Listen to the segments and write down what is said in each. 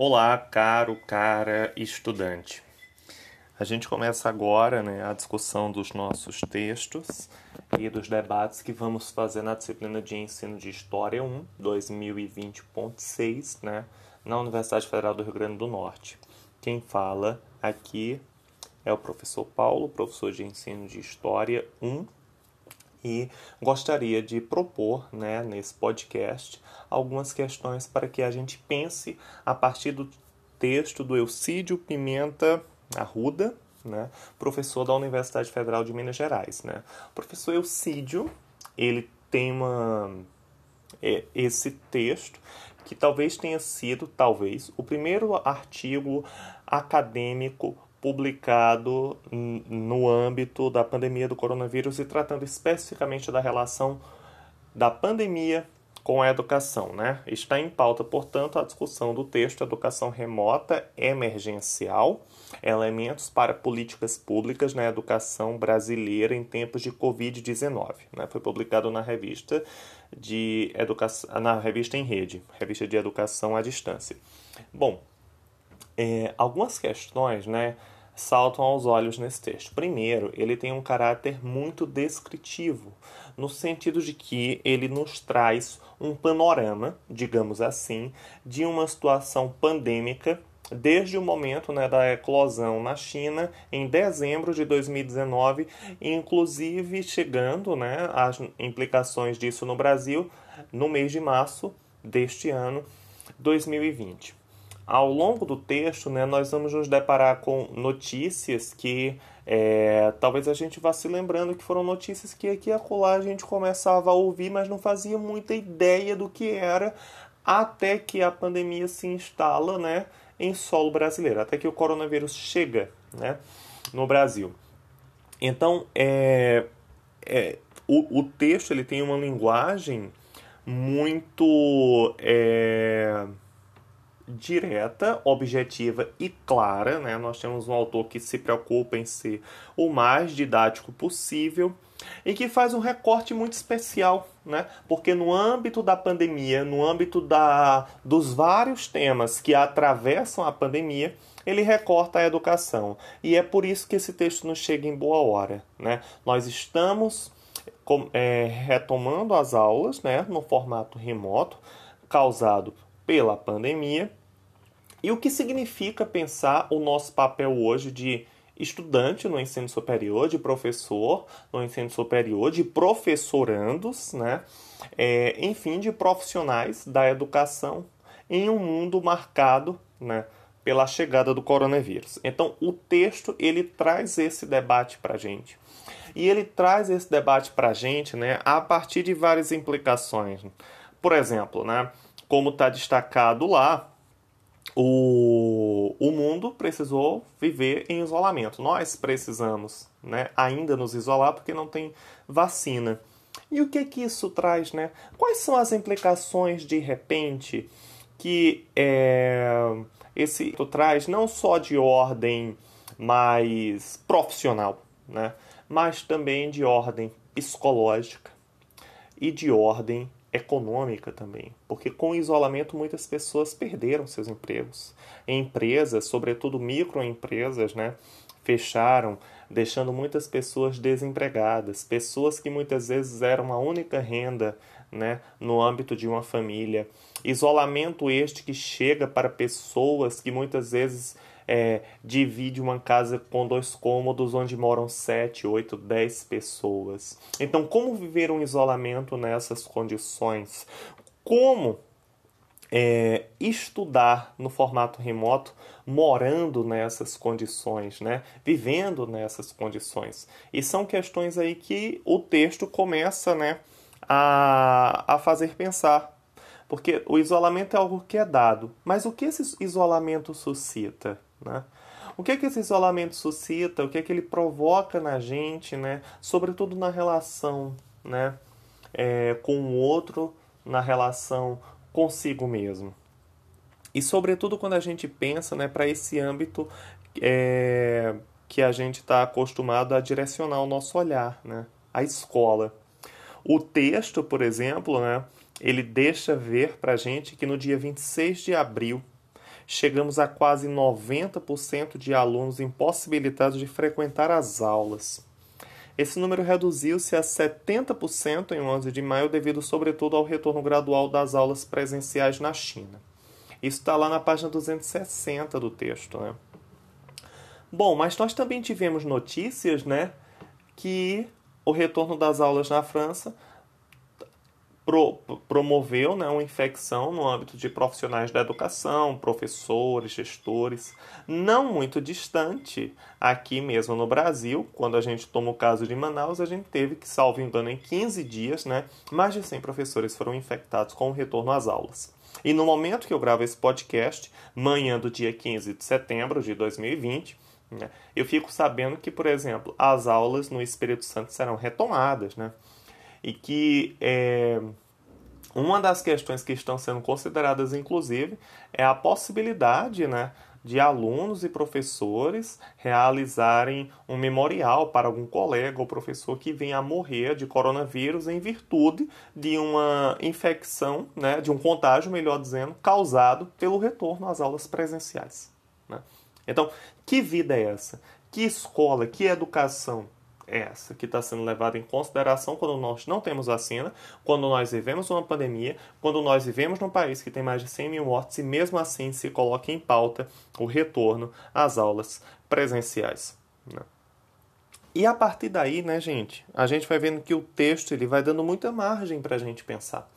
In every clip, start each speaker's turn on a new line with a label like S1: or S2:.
S1: Olá, caro, cara estudante. A gente começa agora né, a discussão dos nossos textos e dos debates que vamos fazer na disciplina de ensino de História 1, 2020.6, né, na Universidade Federal do Rio Grande do Norte. Quem fala aqui é o professor Paulo, professor de ensino de História 1 e gostaria de propor né, nesse podcast algumas questões para que a gente pense a partir do texto do Eucídio Pimenta Arruda, né, professor da Universidade Federal de Minas Gerais. Né. O professor Eucídio, ele tem uma, é, esse texto que talvez tenha sido, talvez, o primeiro artigo acadêmico publicado no âmbito da pandemia do coronavírus e tratando especificamente da relação da pandemia com a educação. Né? Está em pauta, portanto, a discussão do texto Educação Remota Emergencial, elementos para políticas públicas na educação brasileira em tempos de Covid-19. Né? Foi publicado na revista de educação, na revista em rede, revista de educação à distância. Bom, é, algumas questões, né? Saltam aos olhos nesse texto. Primeiro, ele tem um caráter muito descritivo, no sentido de que ele nos traz um panorama, digamos assim, de uma situação pandêmica desde o momento né, da eclosão na China em dezembro de 2019, inclusive chegando né, às implicações disso no Brasil no mês de março deste ano 2020. Ao longo do texto, né, nós vamos nos deparar com notícias que é, talvez a gente vá se lembrando que foram notícias que aqui e acolá a gente começava a ouvir, mas não fazia muita ideia do que era, até que a pandemia se instala né, em solo brasileiro, até que o coronavírus chega né, no Brasil. Então, é, é, o, o texto ele tem uma linguagem muito. É, direta, objetiva e clara. Né? Nós temos um autor que se preocupa em ser o mais didático possível e que faz um recorte muito especial, né? Porque no âmbito da pandemia, no âmbito da, dos vários temas que atravessam a pandemia, ele recorta a educação. E é por isso que esse texto nos chega em boa hora, né? Nós estamos é, retomando as aulas, né, no formato remoto, causado pela pandemia, e o que significa pensar o nosso papel hoje de estudante no ensino superior, de professor no ensino superior, de professorandos, né? É, enfim, de profissionais da educação em um mundo marcado né, pela chegada do coronavírus. Então, o texto ele traz esse debate para a gente. E ele traz esse debate para a gente né, a partir de várias implicações. Por exemplo, né, como está destacado lá, o, o mundo precisou viver em isolamento. Nós precisamos né, ainda nos isolar porque não tem vacina. E o que que isso traz, né? Quais são as implicações de repente que é, esse traz não só de ordem mais profissional, né? Mas também de ordem psicológica e de ordem econômica também, porque com o isolamento muitas pessoas perderam seus empregos. Empresas, sobretudo microempresas, né, fecharam, deixando muitas pessoas desempregadas, pessoas que muitas vezes eram a única renda, né, no âmbito de uma família. Isolamento este que chega para pessoas que muitas vezes é, divide uma casa com dois cômodos onde moram sete, oito, dez pessoas. Então, como viver um isolamento nessas condições? Como é, estudar no formato remoto, morando nessas condições, né? vivendo nessas condições. E são questões aí que o texto começa né, a, a fazer pensar. Porque o isolamento é algo que é dado, mas o que esse isolamento suscita? Né? O que, é que esse isolamento suscita? O que, é que ele provoca na gente, né? sobretudo na relação né? É, com o outro, na relação consigo mesmo? E, sobretudo, quando a gente pensa né, para esse âmbito é, que a gente está acostumado a direcionar o nosso olhar, né? a escola. O texto, por exemplo, né, ele deixa ver para a gente que no dia 26 de abril chegamos a quase 90% de alunos impossibilitados de frequentar as aulas. Esse número reduziu-se a 70% em 11 de maio, devido sobretudo ao retorno gradual das aulas presenciais na China. Isso está lá na página 260 do texto. Né? Bom, mas nós também tivemos notícias né, que o retorno das aulas na França pro, promoveu né, uma infecção no âmbito de profissionais da educação, professores, gestores, não muito distante aqui mesmo no Brasil, quando a gente toma o caso de Manaus, a gente teve que, salvo engano, em 15 dias, né, mais de 100 professores foram infectados com o retorno às aulas. E no momento que eu gravo esse podcast, manhã do dia 15 de setembro de 2020, né, eu fico sabendo que, por exemplo, as aulas no Espírito Santo serão retomadas, né? E que é, uma das questões que estão sendo consideradas, inclusive, é a possibilidade né, de alunos e professores realizarem um memorial para algum colega ou professor que venha a morrer de coronavírus em virtude de uma infecção, né, de um contágio, melhor dizendo, causado pelo retorno às aulas presenciais. Né? Então, que vida é essa? Que escola, que educação essa que está sendo levada em consideração quando nós não temos vacina, quando nós vivemos uma pandemia, quando nós vivemos num país que tem mais de 100 mil mortes e mesmo assim se coloca em pauta o retorno às aulas presenciais. Né? E a partir daí, né, gente, a gente vai vendo que o texto ele vai dando muita margem para a gente pensar.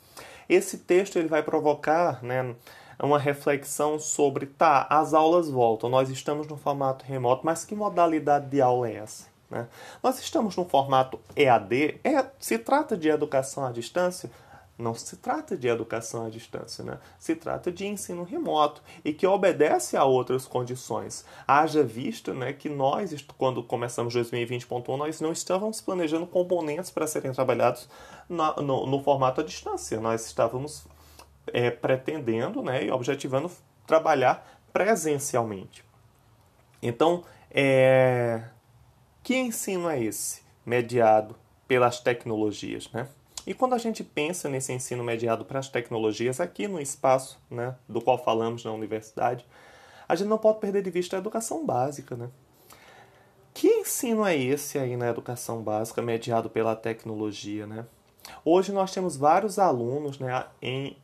S1: Esse texto ele vai provocar, né, uma reflexão sobre, tá, as aulas voltam, nós estamos no formato remoto, mas que modalidade de aula é essa? Né? Nós estamos no formato EAD, é, se trata de educação à distância? Não se trata de educação à distância, né? se trata de ensino remoto e que obedece a outras condições. Haja visto né, que nós, quando começamos 2020.1, nós não estávamos planejando componentes para serem trabalhados no, no, formato à distância. Nós estávamos é, pretendendo né, e objetivando trabalhar presencialmente. Então, é, que ensino é esse mediado pelas tecnologias, né? E quando a gente pensa nesse ensino mediado para as tecnologias aqui no espaço, né, do qual falamos na universidade, a gente não pode perder de vista a educação básica, né? Que ensino é esse aí na educação básica mediado pela tecnologia, né? Hoje nós temos vários alunos, né, em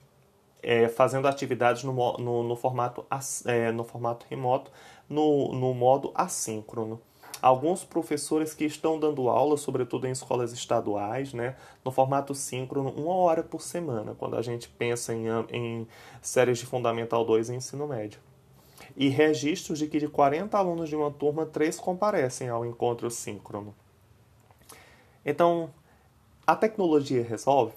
S1: é, fazendo atividades no, no, no formato, é, no formato remoto, no, no modo assíncrono alguns professores que estão dando aula, sobretudo em escolas estaduais, né, no formato síncrono, uma hora por semana, quando a gente pensa em, em séries de Fundamental 2 e ensino médio. E registros de que de 40 alunos de uma turma, 3 comparecem ao encontro síncrono. Então, a tecnologia resolve?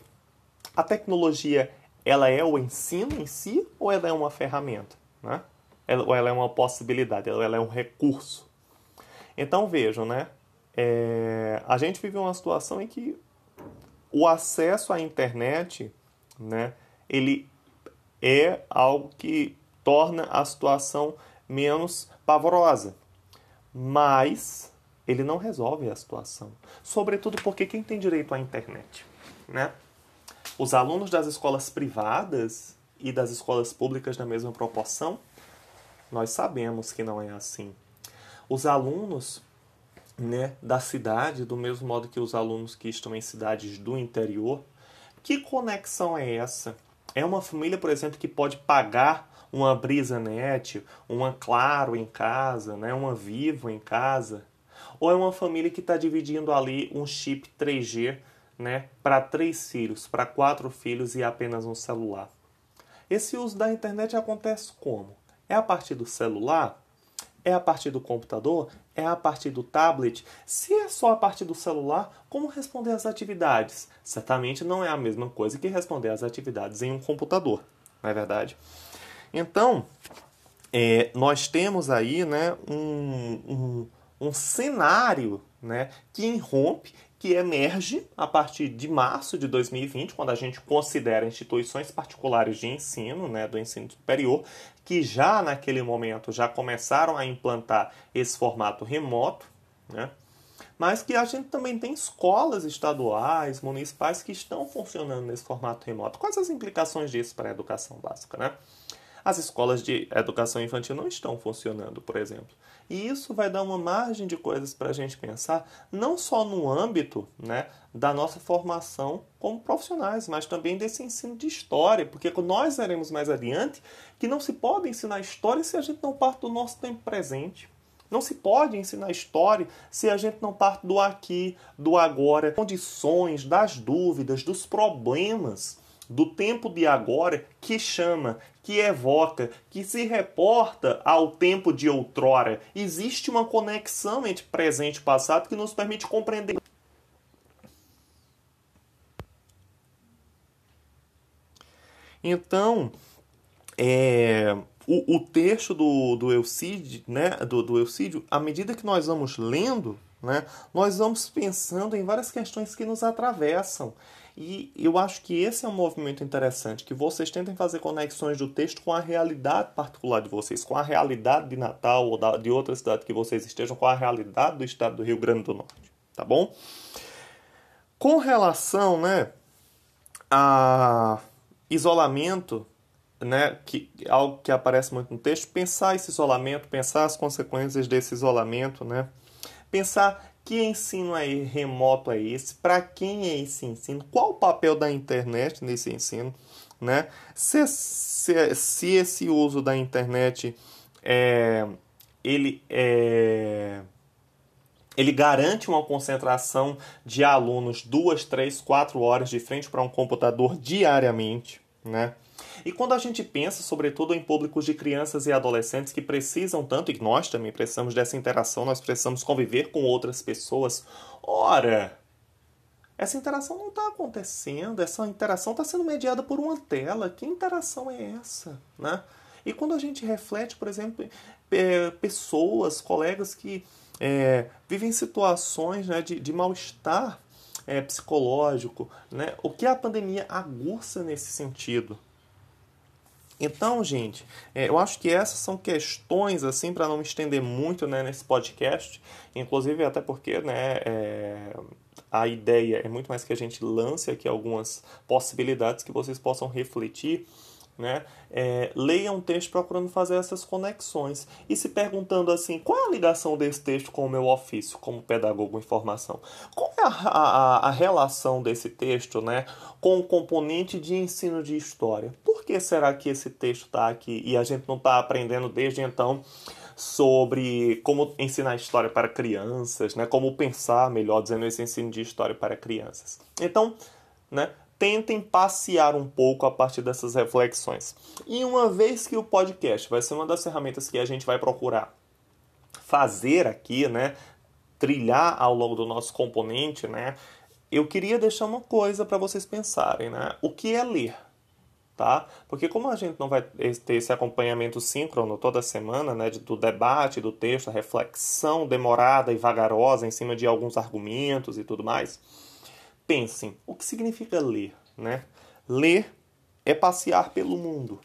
S1: A tecnologia, ela é o ensino em si ou ela é uma ferramenta? Né? Ou ela é uma possibilidade, ela é um recurso? Então vejam, né? É, a gente vive uma situação em que o acesso à internet, né, ele é algo que torna a situação menos pavorosa, mas ele não resolve a situação, sobretudo porque quem tem direito à internet, né? Os alunos das escolas privadas e das escolas públicas na mesma proporção, nós sabemos que não é assim os alunos né, da cidade, do mesmo modo que os alunos que estão em cidades do interior. Que conexão é essa? É uma família, por exemplo, que pode pagar uma Brisa Net, uma Claro em casa, né, uma Vivo em casa? Ou é uma família que está dividindo ali um chip 3G né, para três filhos, para quatro filhos e apenas um celular? Esse uso da internet acontece como? É a partir do celular? É a partir do computador? É a partir do tablet? Se é só a partir do celular, como responder às atividades? Certamente não é a mesma coisa que responder às atividades em um computador, não é verdade? Então, é, nós temos aí né, um, um, um cenário né, que irrompe que emerge a partir de março de 2020, quando a gente considera instituições particulares de ensino, né, do ensino superior, que já naquele momento já começaram a implantar esse formato remoto, né, mas que a gente também tem escolas estaduais, municipais que estão funcionando nesse formato remoto. Quais as implicações disso para a educação básica? Né? As escolas de educação infantil não estão funcionando, por exemplo. E isso vai dar uma margem de coisas para a gente pensar, não só no âmbito né, da nossa formação como profissionais, mas também desse ensino de história, porque nós veremos mais adiante que não se pode ensinar história se a gente não parte do nosso tempo presente. Não se pode ensinar história se a gente não parte do aqui, do agora, condições, das dúvidas, dos problemas do tempo de agora que chama, que evoca, que se reporta ao tempo de outrora. Existe uma conexão entre presente e passado que nos permite compreender. Então, é, o, o texto do, do Eucídio, né, do, do Eucídio, à medida que nós vamos lendo, né, nós vamos pensando em várias questões que nos atravessam. E eu acho que esse é um movimento interessante, que vocês tentem fazer conexões do texto com a realidade particular de vocês, com a realidade de Natal ou de outra cidade que vocês estejam, com a realidade do estado do Rio Grande do Norte, tá bom? Com relação, né, a isolamento, né, que algo que aparece muito no texto, pensar esse isolamento, pensar as consequências desse isolamento, né? Pensar que ensino é remoto é esse, para quem é esse ensino, qual o papel da internet nesse ensino, né? Se, se, se esse uso da internet é, ele é ele garante uma concentração de alunos duas, três, quatro horas de frente para um computador diariamente, né? E quando a gente pensa, sobretudo, em públicos de crianças e adolescentes que precisam tanto, e nós também precisamos dessa interação, nós precisamos conviver com outras pessoas, ora, essa interação não está acontecendo, essa interação está sendo mediada por uma tela. Que interação é essa? Né? E quando a gente reflete, por exemplo, é, pessoas, colegas que é, vivem situações né, de, de mal-estar é, psicológico, né? o que a pandemia aguça nesse sentido? Então, gente, é, eu acho que essas são questões, assim, para não me estender muito né, nesse podcast, inclusive até porque né, é, a ideia é muito mais que a gente lance aqui algumas possibilidades que vocês possam refletir né? É, leia um texto procurando fazer essas conexões e se perguntando assim: qual é a ligação desse texto com o meu ofício como pedagogo em formação? Qual é a, a, a relação desse texto né, com o componente de ensino de história? Por que será que esse texto está aqui e a gente não está aprendendo desde então? sobre como ensinar história para crianças, né? Como pensar, melhor dizendo, esse ensino de história para crianças. Então, né? Tentem passear um pouco a partir dessas reflexões. E uma vez que o podcast vai ser uma das ferramentas que a gente vai procurar fazer aqui, né, trilhar ao longo do nosso componente, né, eu queria deixar uma coisa para vocês pensarem, né? O que é ler? Tá? Porque como a gente não vai ter esse acompanhamento síncrono toda semana, né, do debate do texto, a reflexão demorada e vagarosa em cima de alguns argumentos e tudo mais, pensem, o que significa ler? Né? Ler é passear pelo mundo.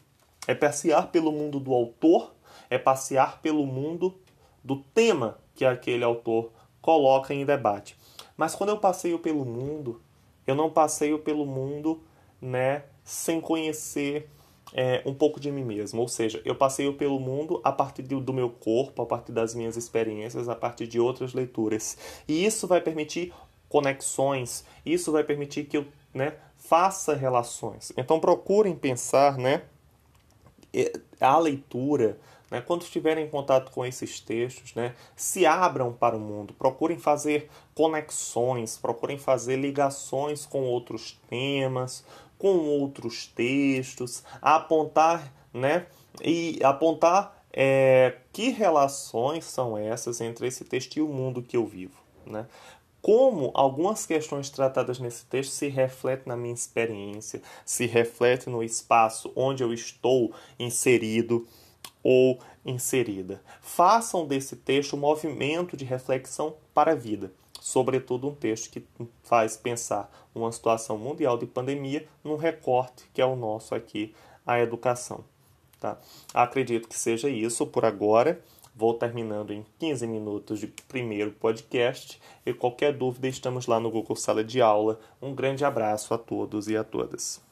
S1: É passear pelo mundo do autor, é passear pelo mundo do tema que aquele autor coloca em debate. Mas quando eu passeio pelo mundo, eu não passeio pelo mundo né, sem conhecer é, um pouco de mim mesmo. Ou seja, eu passeio pelo mundo a partir do meu corpo, a partir das minhas experiências, a partir de outras leituras. E isso vai permitir conexões. Isso vai permitir que eu né, faça relações. Então procurem pensar né, a leitura. Né, quando estiverem em contato com esses textos, né, se abram para o mundo, procurem fazer conexões, procurem fazer ligações com outros temas, com outros textos, apontar, né, e apontar é, que relações são essas entre esse texto e o mundo que eu vivo. Né? Como algumas questões tratadas nesse texto se refletem na minha experiência, se refletem no espaço onde eu estou inserido ou inserida. Façam desse texto um movimento de reflexão para a vida, sobretudo um texto que faz pensar uma situação mundial de pandemia num recorte que é o nosso aqui, a educação. Tá? Acredito que seja isso por agora. Vou terminando em 15 minutos de primeiro podcast e qualquer dúvida estamos lá no Google Sala de Aula. Um grande abraço a todos e a todas.